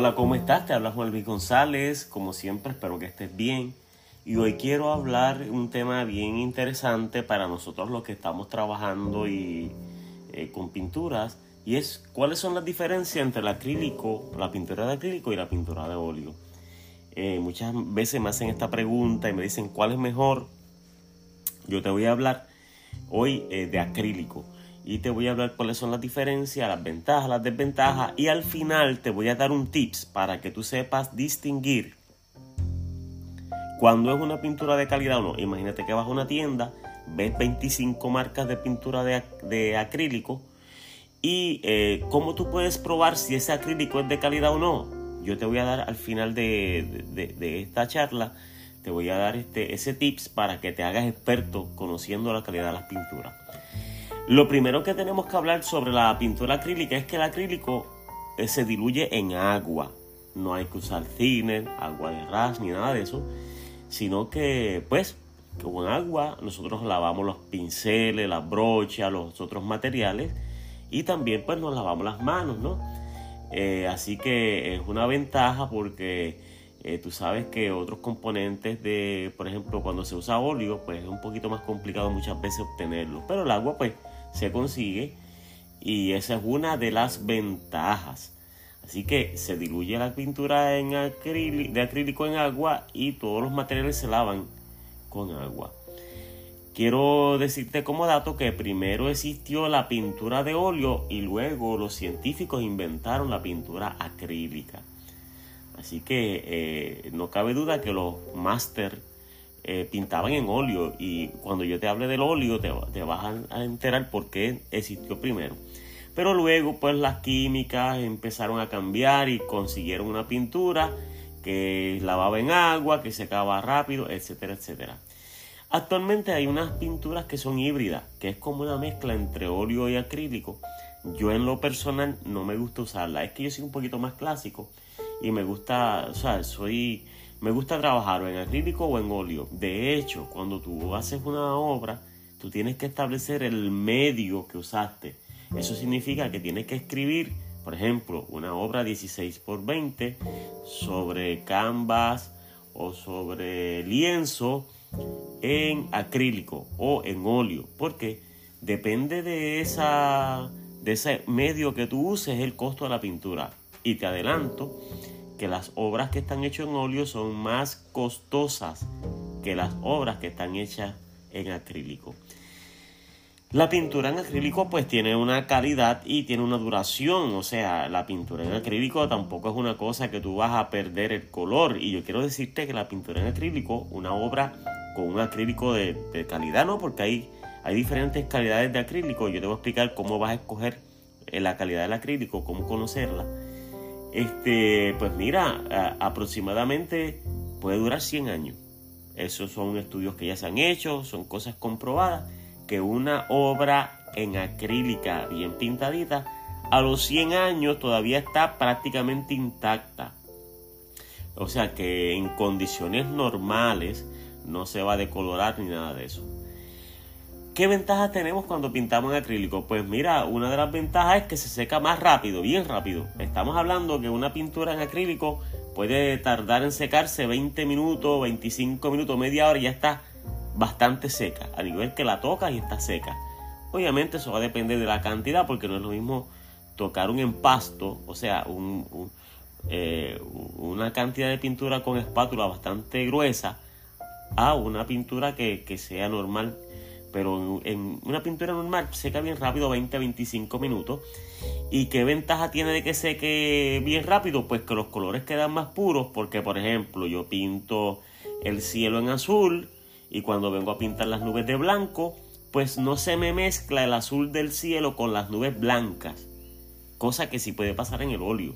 Hola, ¿cómo estás? Te habla Juan Luis González. Como siempre, espero que estés bien. Y hoy quiero hablar un tema bien interesante para nosotros los que estamos trabajando y, eh, con pinturas. Y es cuáles son las diferencias entre el acrílico, la pintura de acrílico y la pintura de óleo. Eh, muchas veces me hacen esta pregunta y me dicen cuál es mejor. Yo te voy a hablar hoy eh, de acrílico y te voy a hablar cuáles son las diferencias, las ventajas, las desventajas y al final te voy a dar un tips para que tú sepas distinguir cuando es una pintura de calidad o no. Imagínate que vas a una tienda, ves 25 marcas de pintura de, acrílico y eh, cómo tú puedes probar si ese acrílico es de calidad o no. Yo te voy a dar al final de, esta charla, te voy a dar este, ese tips para que te hagas experto conociendo la calidad de las pinturas. Lo primero que tenemos que hablar sobre la pintura acrílica es que el acrílico eh, se diluye en agua. No hay que usar cine, agua de ras ni nada de eso, sino que pues con agua nosotros lavamos los pinceles, las brochas, los otros materiales y también pues nos lavamos las manos, ¿no? Eh, así que es una ventaja porque eh, tú sabes que otros componentes de, por ejemplo, cuando se usa óleo, pues es un poquito más complicado muchas veces obtenerlo. Pero el agua, pues, se consigue y esa es una de las ventajas. Así que se diluye la pintura en de acrílico en agua y todos los materiales se lavan con agua. Quiero decirte como dato que primero existió la pintura de óleo y luego los científicos inventaron la pintura acrílica. Así que eh, no cabe duda que los máster eh, pintaban en óleo y cuando yo te hable del óleo te, te vas a, enterar por qué existió primero. Pero luego pues las químicas empezaron a cambiar y consiguieron una pintura que lavaba en agua, que secaba rápido, etcétera, etcétera. Actualmente hay unas pinturas que son híbridas, que es como una mezcla entre óleo y acrílico. Yo en lo personal no me gusta usarla, es que yo soy un poquito más clásico y me gusta, o sea, soy me gusta trabajar en acrílico o en óleo. De hecho, cuando tú haces una obra, tú tienes que establecer el medio que usaste. Eso significa que tienes que escribir, por ejemplo, una obra 16 por 20 sobre canvas o sobre lienzo en acrílico o en óleo, porque depende de esa de ese medio que tú uses el costo de la pintura. Y te adelanto que las obras que están hechas en óleo son más costosas que las obras que están hechas en acrílico. La pintura en acrílico pues tiene una calidad y tiene una duración, o sea, la pintura en acrílico tampoco es una cosa que tú vas a perder el color y yo quiero decirte que la pintura en acrílico, una obra con un acrílico de, calidad, ¿no? Porque hay, hay diferentes calidades de acrílico, yo te voy a explicar cómo vas a escoger eh, la calidad del acrílico, cómo conocerla este, pues mira, aproximadamente puede durar 100 años. Esos son estudios que ya se han hecho, son cosas comprobadas, que una obra en acrílica bien pintadita, a los 100 años todavía está prácticamente intacta. O sea que en condiciones normales no se va a decolorar ni nada de eso. ¿Qué ventajas tenemos cuando pintamos en acrílico? Pues mira, una de las ventajas es que se seca más rápido, bien rápido. Estamos hablando que una pintura en acrílico puede tardar en secarse 20 minutos, 25 minutos, media hora y ya está bastante seca. A nivel que la tocas y está seca. Obviamente eso va a depender de la cantidad porque no es lo mismo tocar un empasto, o sea, eh, una cantidad de pintura con espátula bastante gruesa a una pintura que, que sea normal pero en una pintura normal seca bien rápido, 20-25 minutos. ¿Y qué ventaja tiene de que seque bien rápido? Pues que los colores quedan más puros, porque por ejemplo yo pinto el cielo en azul y cuando vengo a pintar las nubes de blanco, pues no se me mezcla el azul del cielo con las nubes blancas, cosa que sí puede pasar en el óleo.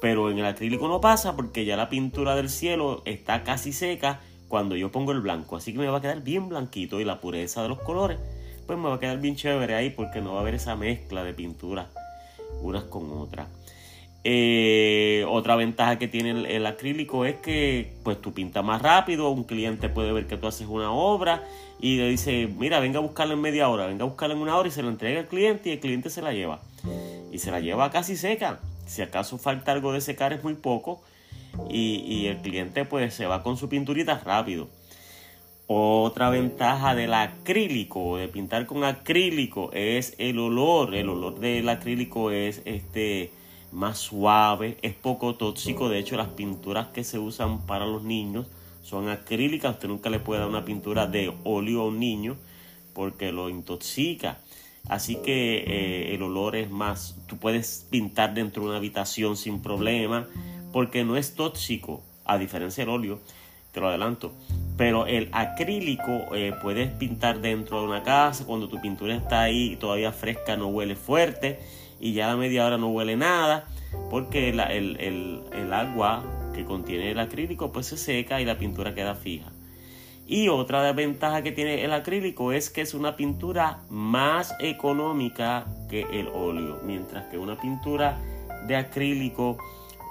Pero en el acrílico no pasa porque ya la pintura del cielo está casi seca cuando yo pongo el blanco. Así que me va a quedar bien blanquito y la pureza de los colores, pues me va a quedar bien chévere ahí porque no va a haber esa mezcla de pinturas unas con otras. Eh, otra ventaja que tiene el, acrílico es que pues tú pintas más rápido, un cliente puede ver que tú haces una obra y le dice, mira, venga a buscarla en media hora, venga a buscarla en una hora y se la entrega al cliente y el cliente se la lleva. Y se la lleva casi seca. Si acaso falta algo de secar es muy poco y, el cliente pues se va con su pinturita rápido. Otra ventaja del acrílico, de pintar con acrílico, es el olor. El olor del acrílico es este más suave, es poco tóxico. De hecho, las pinturas que se usan para los niños son acrílicas. Usted nunca le puede dar una pintura de óleo a un niño porque lo intoxica. Así que eh, el olor es más, tú puedes pintar dentro de una habitación sin problema porque no es tóxico, a diferencia del óleo, te lo adelanto. Pero el acrílico eh, puedes pintar dentro de una casa cuando tu pintura está ahí todavía fresca, no huele fuerte y ya a media hora no huele nada porque el, el agua que contiene el acrílico pues se seca y la pintura queda fija. Y otra desventaja que tiene el acrílico es que es una pintura más económica que el óleo, mientras que una pintura de acrílico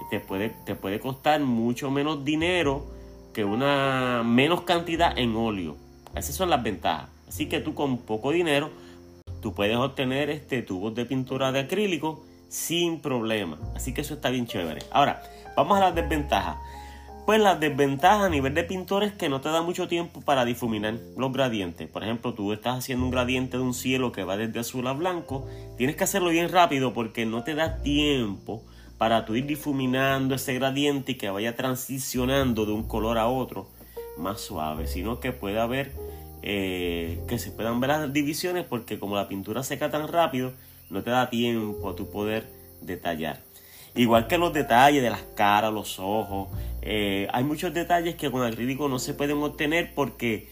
te puede, te puede costar mucho menos dinero que una menos cantidad en óleo. Esas son las ventajas. Así que tú con poco dinero, tú puedes obtener este tubos de pintura de acrílico sin problema. Así que eso está bien chévere. Ahora, vamos a las desventajas. Pues la desventaja a nivel de pintor es que no te da mucho tiempo para difuminar los gradientes. Por ejemplo, tú estás haciendo un gradiente de un cielo que va desde azul a blanco. Tienes que hacerlo bien rápido porque no te da tiempo para tú ir difuminando ese gradiente y que vaya transicionando de un color a otro más suave, sino que puede haber eh, que se puedan ver las divisiones porque como la pintura seca tan rápido, no te da tiempo a tu poder detallar. Igual que los detalles de las caras, los ojos, eh, hay muchos detalles que con acrílico no se pueden obtener porque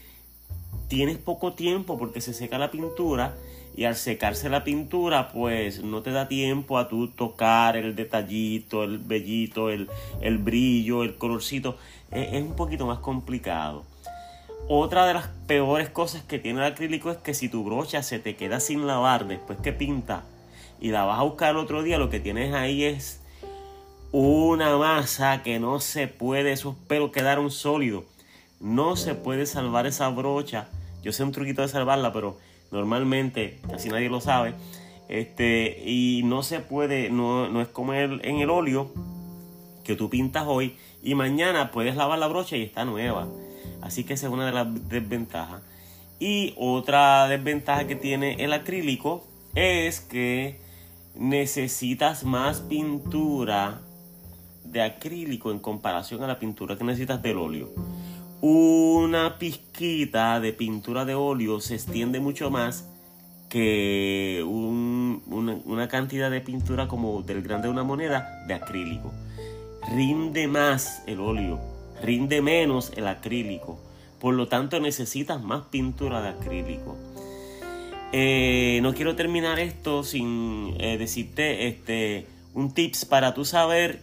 tienes poco tiempo porque se seca la pintura y al secarse la pintura pues no te da tiempo a tú tocar el detallito, el bellito, el, brillo, el colorcito. Es, es, un poquito más complicado. Otra de las peores cosas que tiene el acrílico es que si tu brocha se te queda sin lavar después que pinta y la vas a buscar el otro día, lo que tienes ahí es una masa que no se puede, esos pelos quedaron sólidos. No se puede salvar esa brocha. Yo sé un truquito de salvarla, pero normalmente casi nadie lo sabe. Este, y no se puede, no, no es como en el óleo que tú pintas hoy y mañana puedes lavar la brocha y está nueva. Así que esa es una de las desventajas. Y otra desventaja que tiene el acrílico es que necesitas más pintura de acrílico en comparación a la pintura que necesitas del óleo una pizquita de pintura de óleo se extiende mucho más que una, cantidad de pintura como del grande de una moneda de acrílico. Rinde más el óleo, rinde menos el acrílico. Por lo tanto necesitas más pintura de acrílico. Eh, no quiero terminar esto sin eh, decirte este, un tips para tú saber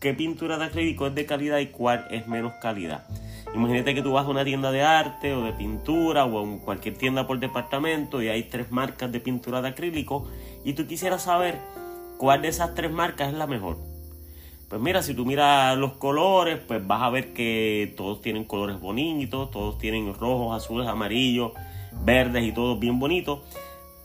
qué pintura de acrílico es de calidad y cuál es menos calidad. Imagínate que tú vas a una tienda de arte o de pintura o a cualquier tienda por departamento y hay tres marcas de pintura de acrílico y tú quisieras saber cuál de esas tres marcas es la mejor. Pues mira, si tú miras los colores, pues vas a ver que todos tienen colores bonitos, todos tienen rojos, azules, amarillos, verdes y todos bien bonitos.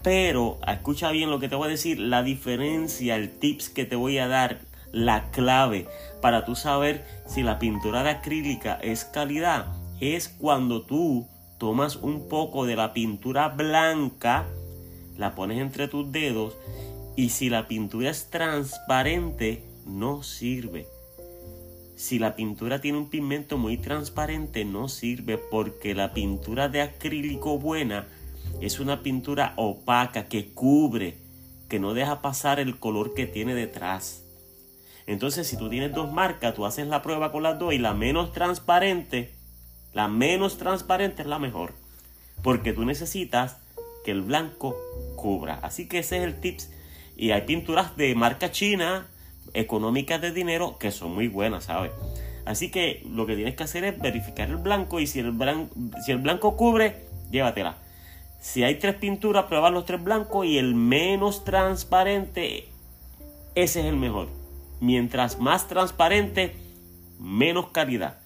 Pero escucha bien lo que te voy a decir, la diferencia, el tips que te voy a dar la clave para tú saber si la pintura de acrílica es calidad es cuando tú tomas un poco de la pintura blanca, la pones entre tus dedos y si la pintura es transparente, no sirve. Si la pintura tiene un pigmento muy transparente, no sirve porque la pintura de acrílico buena es una pintura opaca que cubre, que no deja pasar el color que tiene detrás. Entonces, si tú tienes dos marcas, tú haces la prueba con las dos y la menos transparente, la menos transparente es la mejor. Porque tú necesitas que el blanco cubra. Así que ese es el tips. Y hay pinturas de marca china, económicas de dinero, que son muy buenas, ¿sabes? Así que lo que tienes que hacer es verificar el blanco y si el blanco, si el blanco cubre, llévatela. Si hay tres pinturas, prueba los tres blancos y el menos transparente, ese es el mejor. Mientras más transparente, menos calidad.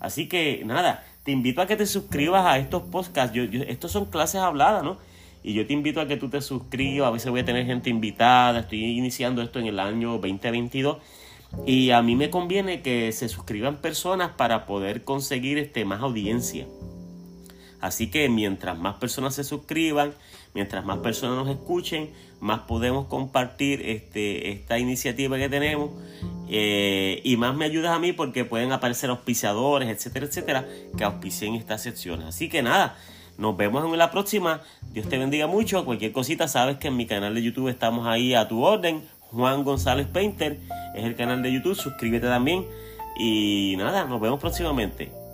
Así que nada, te invito a que te suscribas a estos podcasts. Estos son clases habladas, ¿no? Y yo te invito a que tú te suscribas. A veces voy a tener gente invitada. Estoy iniciando esto en el año 2022. Y a mí me conviene que se suscriban personas para poder conseguir este, más audiencia. Así que mientras más personas se suscriban, mientras más personas nos escuchen, más podemos compartir este, esta iniciativa que tenemos eh, y más me ayudas a mí porque pueden aparecer auspiciadores, etcétera, etcétera, que auspicien estas secciones. Así que nada, nos vemos en la próxima. Dios te bendiga mucho. Cualquier cosita, sabes que en mi canal de YouTube estamos ahí a tu orden. Juan González Painter es el canal de YouTube. Suscríbete también. Y nada, nos vemos próximamente.